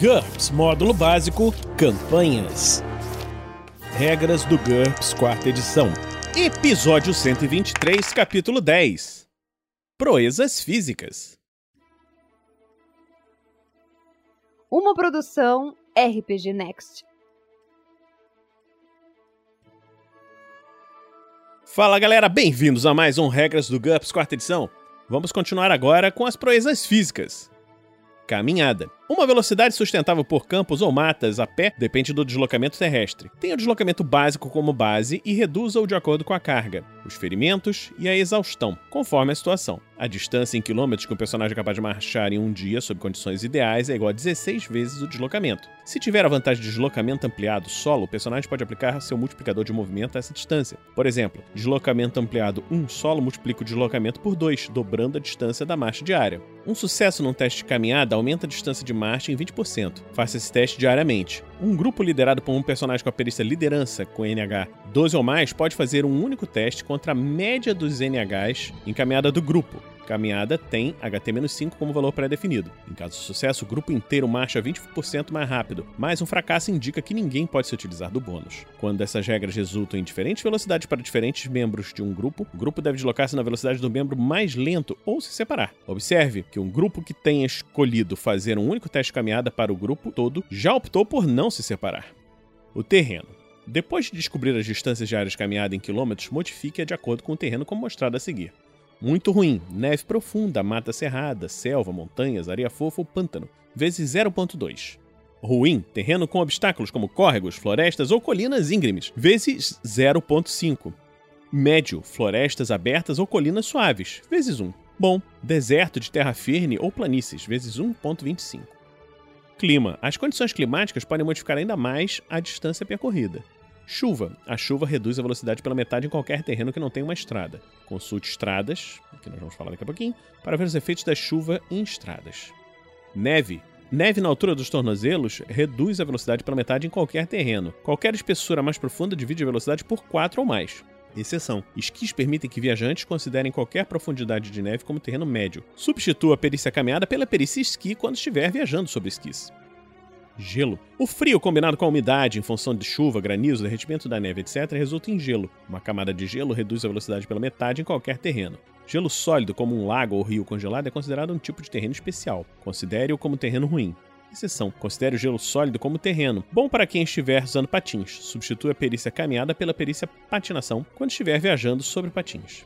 GURPS Módulo Básico Campanhas. Regras do GURPS Quarta Edição. Episódio 123, Capítulo 10 Proezas Físicas. Uma produção RPG Next. Fala galera, bem-vindos a mais um Regras do GURPS Quarta Edição. Vamos continuar agora com as proezas físicas. Caminhada. Uma velocidade sustentável por campos ou matas a pé depende do deslocamento terrestre. Tem o deslocamento básico como base e reduza-o de acordo com a carga, os ferimentos e a exaustão, conforme a situação. A distância em quilômetros que um personagem é capaz de marchar em um dia sob condições ideais é igual a 16 vezes o deslocamento. Se tiver a vantagem de deslocamento ampliado solo, o personagem pode aplicar seu multiplicador de movimento a essa distância. Por exemplo, deslocamento ampliado 1 solo multiplica o deslocamento por 2, dobrando a distância da marcha diária. Um sucesso num teste de caminhada aumenta a distância de marcha em 20%. Faça esse teste diariamente. Um grupo liderado por um personagem com a perícia liderança com NH 12 ou mais pode fazer um único teste contra a média dos NHs em caminhada do grupo. Caminhada tem HT-5 como valor pré-definido. Em caso de sucesso, o grupo inteiro marcha 20% mais rápido, mas um fracasso indica que ninguém pode se utilizar do bônus. Quando essas regras resultam em diferentes velocidades para diferentes membros de um grupo, o grupo deve deslocar-se na velocidade do membro mais lento ou se separar. Observe que um grupo que tenha escolhido fazer um único teste de caminhada para o grupo todo já optou por não se separar. O terreno. Depois de descobrir as distâncias diárias de caminhada em quilômetros, modifique-a de acordo com o terreno como mostrado a seguir. Muito ruim. Neve profunda, mata cerrada, selva, montanhas, areia fofa ou pântano. Vezes 0.2. Ruim. Terreno com obstáculos como córregos, florestas ou colinas íngremes. Vezes 0.5. Médio. Florestas abertas ou colinas suaves. Vezes 1. Bom. Deserto de terra firme ou planícies. Vezes 1.25. Clima. As condições climáticas podem modificar ainda mais a distância percorrida. Chuva. A chuva reduz a velocidade pela metade em qualquer terreno que não tenha uma estrada. Consulte estradas, que nós vamos falar daqui a pouquinho, para ver os efeitos da chuva em estradas. Neve. Neve na altura dos tornozelos reduz a velocidade pela metade em qualquer terreno. Qualquer espessura mais profunda divide a velocidade por 4 ou mais. Exceção: esquis permitem que viajantes considerem qualquer profundidade de neve como terreno médio. Substitua a perícia caminhada pela perícia esqui quando estiver viajando sobre esquis gelo. O frio combinado com a umidade em função de chuva, granizo, derretimento da neve, etc., resulta em gelo. Uma camada de gelo reduz a velocidade pela metade em qualquer terreno. Gelo sólido, como um lago ou rio congelado, é considerado um tipo de terreno especial. Considere-o como terreno ruim. Exceção: considere o gelo sólido como terreno, bom para quem estiver usando patins. Substitua a perícia caminhada pela perícia patinação quando estiver viajando sobre patins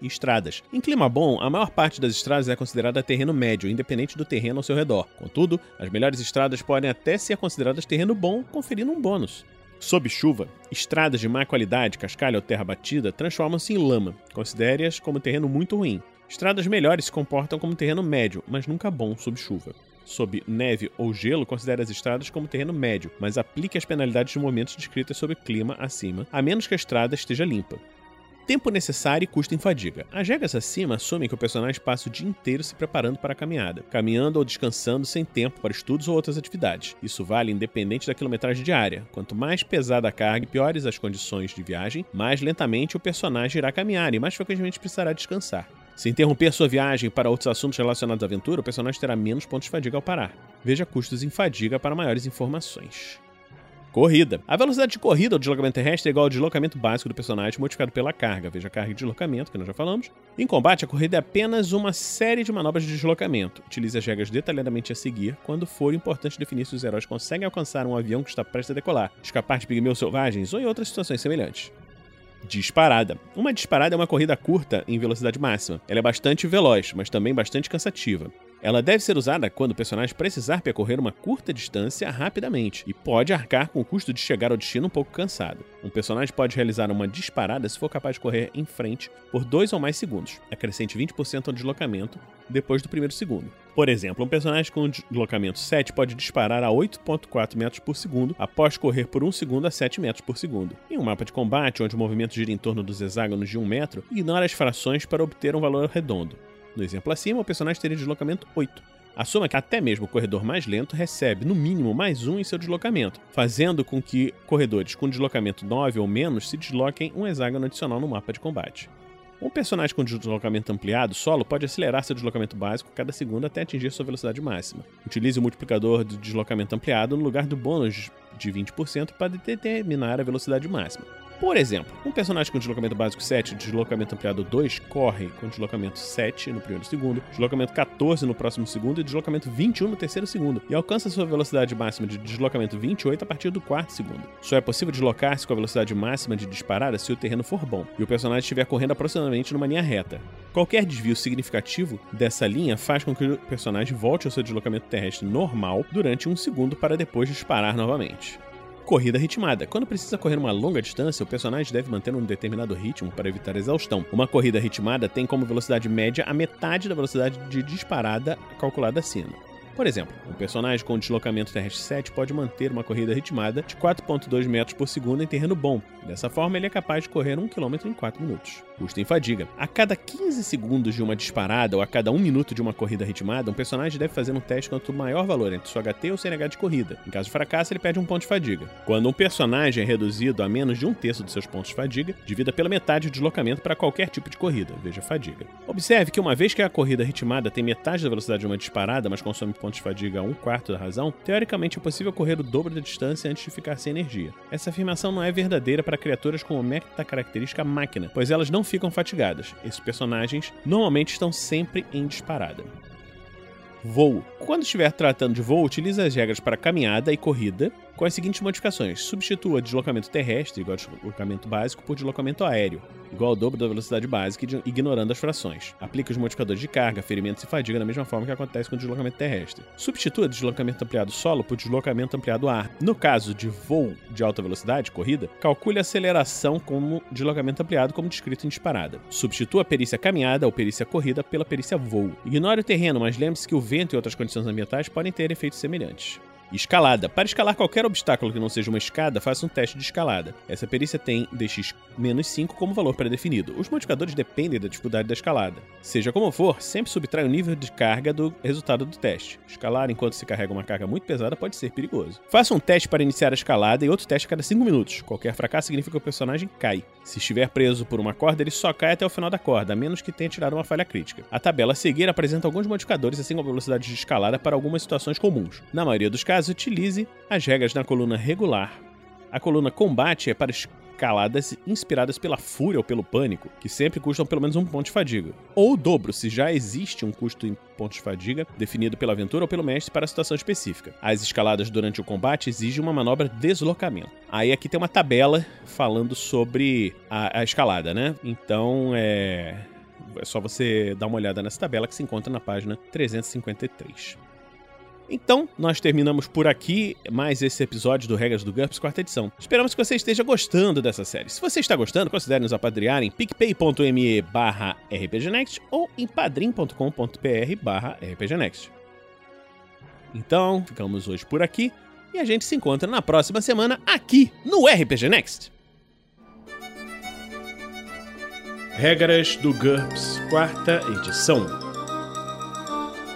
e estradas. Em clima bom, a maior parte das estradas é considerada terreno médio, independente do terreno ao seu redor. Contudo, as melhores estradas podem até ser consideradas terreno bom, conferindo um bônus. Sob chuva, estradas de má qualidade, cascalho ou terra batida, transformam-se em lama. Considere-as como terreno muito ruim. Estradas melhores se comportam como terreno médio, mas nunca bom sob chuva. Sob neve ou gelo, considere as estradas como terreno médio, mas aplique as penalidades de momentos descritas sob clima acima, a menos que a estrada esteja limpa tempo necessário e custo em fadiga. As regras acima assumem que o personagem passa o dia inteiro se preparando para a caminhada, caminhando ou descansando sem tempo para estudos ou outras atividades. Isso vale independente da quilometragem diária. Quanto mais pesada a carga e piores as condições de viagem, mais lentamente o personagem irá caminhar e mais frequentemente precisará descansar. Se interromper sua viagem para outros assuntos relacionados à aventura, o personagem terá menos pontos de fadiga ao parar. Veja custos em fadiga para maiores informações. Corrida. A velocidade de corrida ou deslocamento terrestre é igual ao deslocamento básico do personagem multiplicado pela carga. Veja carga de deslocamento, que nós já falamos. Em combate, a corrida é apenas uma série de manobras de deslocamento. Utilize as regras detalhadamente a seguir quando for importante definir se os heróis conseguem alcançar um avião que está prestes a decolar, escapar de pigmeus selvagens ou em outras situações semelhantes. Disparada. Uma disparada é uma corrida curta em velocidade máxima. Ela é bastante veloz, mas também bastante cansativa. Ela deve ser usada quando o personagem precisar percorrer uma curta distância rapidamente e pode arcar com o custo de chegar ao destino um pouco cansado. Um personagem pode realizar uma disparada se for capaz de correr em frente por dois ou mais segundos, acrescente 20% ao deslocamento depois do primeiro segundo. Por exemplo, um personagem com deslocamento 7 pode disparar a 8.4 metros por segundo após correr por 1 segundo a 7 metros por segundo. Em um mapa de combate onde o movimento gira em torno dos hexágonos de 1 metro, ignore as frações para obter um valor redondo. No exemplo acima, o personagem teria deslocamento 8. Assuma que até mesmo o corredor mais lento recebe, no mínimo, mais um em seu deslocamento, fazendo com que corredores com deslocamento 9 ou menos se desloquem um hexágono adicional no mapa de combate. Um personagem com deslocamento ampliado, solo, pode acelerar seu deslocamento básico cada segundo até atingir sua velocidade máxima. Utilize o multiplicador de deslocamento ampliado no lugar do bônus de 20% para determinar a velocidade máxima. Por exemplo, um personagem com deslocamento básico 7 e deslocamento ampliado 2 corre com deslocamento 7 no primeiro segundo, deslocamento 14 no próximo segundo e deslocamento 21 no terceiro segundo, e alcança sua velocidade máxima de deslocamento 28 a partir do quarto segundo. Só é possível deslocar-se com a velocidade máxima de disparada se o terreno for bom e o personagem estiver correndo aproximadamente numa linha reta. Qualquer desvio significativo dessa linha faz com que o personagem volte ao seu deslocamento terrestre normal durante um segundo para depois disparar novamente. Corrida ritmada. Quando precisa correr uma longa distância, o personagem deve manter um determinado ritmo para evitar exaustão. Uma corrida ritmada tem como velocidade média a metade da velocidade de disparada calculada acima. Por exemplo, um personagem com deslocamento terrestre 7 pode manter uma corrida ritmada de 4,2 metros por segundo em terreno bom. Dessa forma, ele é capaz de correr 1 km em 4 minutos. Custo em fadiga. A cada 15 segundos de uma disparada ou a cada 1 minuto de uma corrida ritmada, um personagem deve fazer um teste quanto maior valor entre seu HT ou CNH de corrida. Em caso de fracasso, ele perde um ponto de fadiga. Quando um personagem é reduzido a menos de um terço dos seus pontos de fadiga, divida pela metade o deslocamento para qualquer tipo de corrida, veja fadiga. Observe que uma vez que a corrida ritmada tem metade da velocidade de uma disparada, mas consome pontos de fadiga a um quarto da razão, teoricamente é possível correr o dobro da distância antes de ficar sem energia. Essa afirmação não é verdadeira para criaturas com meta característica máquina, pois elas não ficam fatigadas. Esses personagens normalmente estão sempre em disparada. Voo. Quando estiver tratando de voo, utilize as regras para caminhada e corrida com as seguintes modificações. Substitua deslocamento terrestre, igual a deslocamento básico, por deslocamento aéreo, igual ao dobro da velocidade básica, ignorando as frações. Aplique os modificadores de carga, ferimentos e fadiga da mesma forma que acontece com o deslocamento terrestre. Substitua deslocamento ampliado solo por deslocamento ampliado ar. No caso de voo de alta velocidade, corrida, calcule a aceleração como deslocamento ampliado, como descrito em disparada. Substitua a perícia caminhada ou perícia corrida pela perícia voo. Ignore o terreno, mas lembre-se que o vento e outras condições ambientais podem ter efeitos semelhantes. Escalada. Para escalar qualquer obstáculo que não seja uma escada, faça um teste de escalada. Essa perícia tem dx-5 como valor pré-definido. Os modificadores dependem da dificuldade da escalada. Seja como for, sempre subtrai o nível de carga do resultado do teste. Escalar enquanto se carrega uma carga muito pesada pode ser perigoso. Faça um teste para iniciar a escalada e outro teste a cada 5 minutos. Qualquer fracasso significa que o personagem cai. Se estiver preso por uma corda, ele só cai até o final da corda, a menos que tenha tirado uma falha crítica. A tabela a seguir apresenta alguns modificadores, assim como a velocidade de escalada para algumas situações comuns. Na maioria dos casos, utilize as regras na coluna regular. A coluna combate é para escaladas inspiradas pela fúria ou pelo pânico, que sempre custam pelo menos um ponto de fadiga. Ou o dobro, se já existe um custo em pontos de fadiga definido pela aventura ou pelo mestre para a situação específica. As escaladas durante o combate exigem uma manobra de deslocamento. Aí aqui tem uma tabela falando sobre a, a escalada, né? Então é. É só você dar uma olhada nessa tabela que se encontra na página 353. Então, nós terminamos por aqui mais esse episódio do Regras do GURPS, quarta edição. Esperamos que você esteja gostando dessa série. Se você está gostando, considere nos apadrear em picpay.me barra rpgnext ou em padrim.com.br barra rpgnext. Então, ficamos hoje por aqui e a gente se encontra na próxima semana aqui no RPG Next. Regras do GURPS, quarta edição.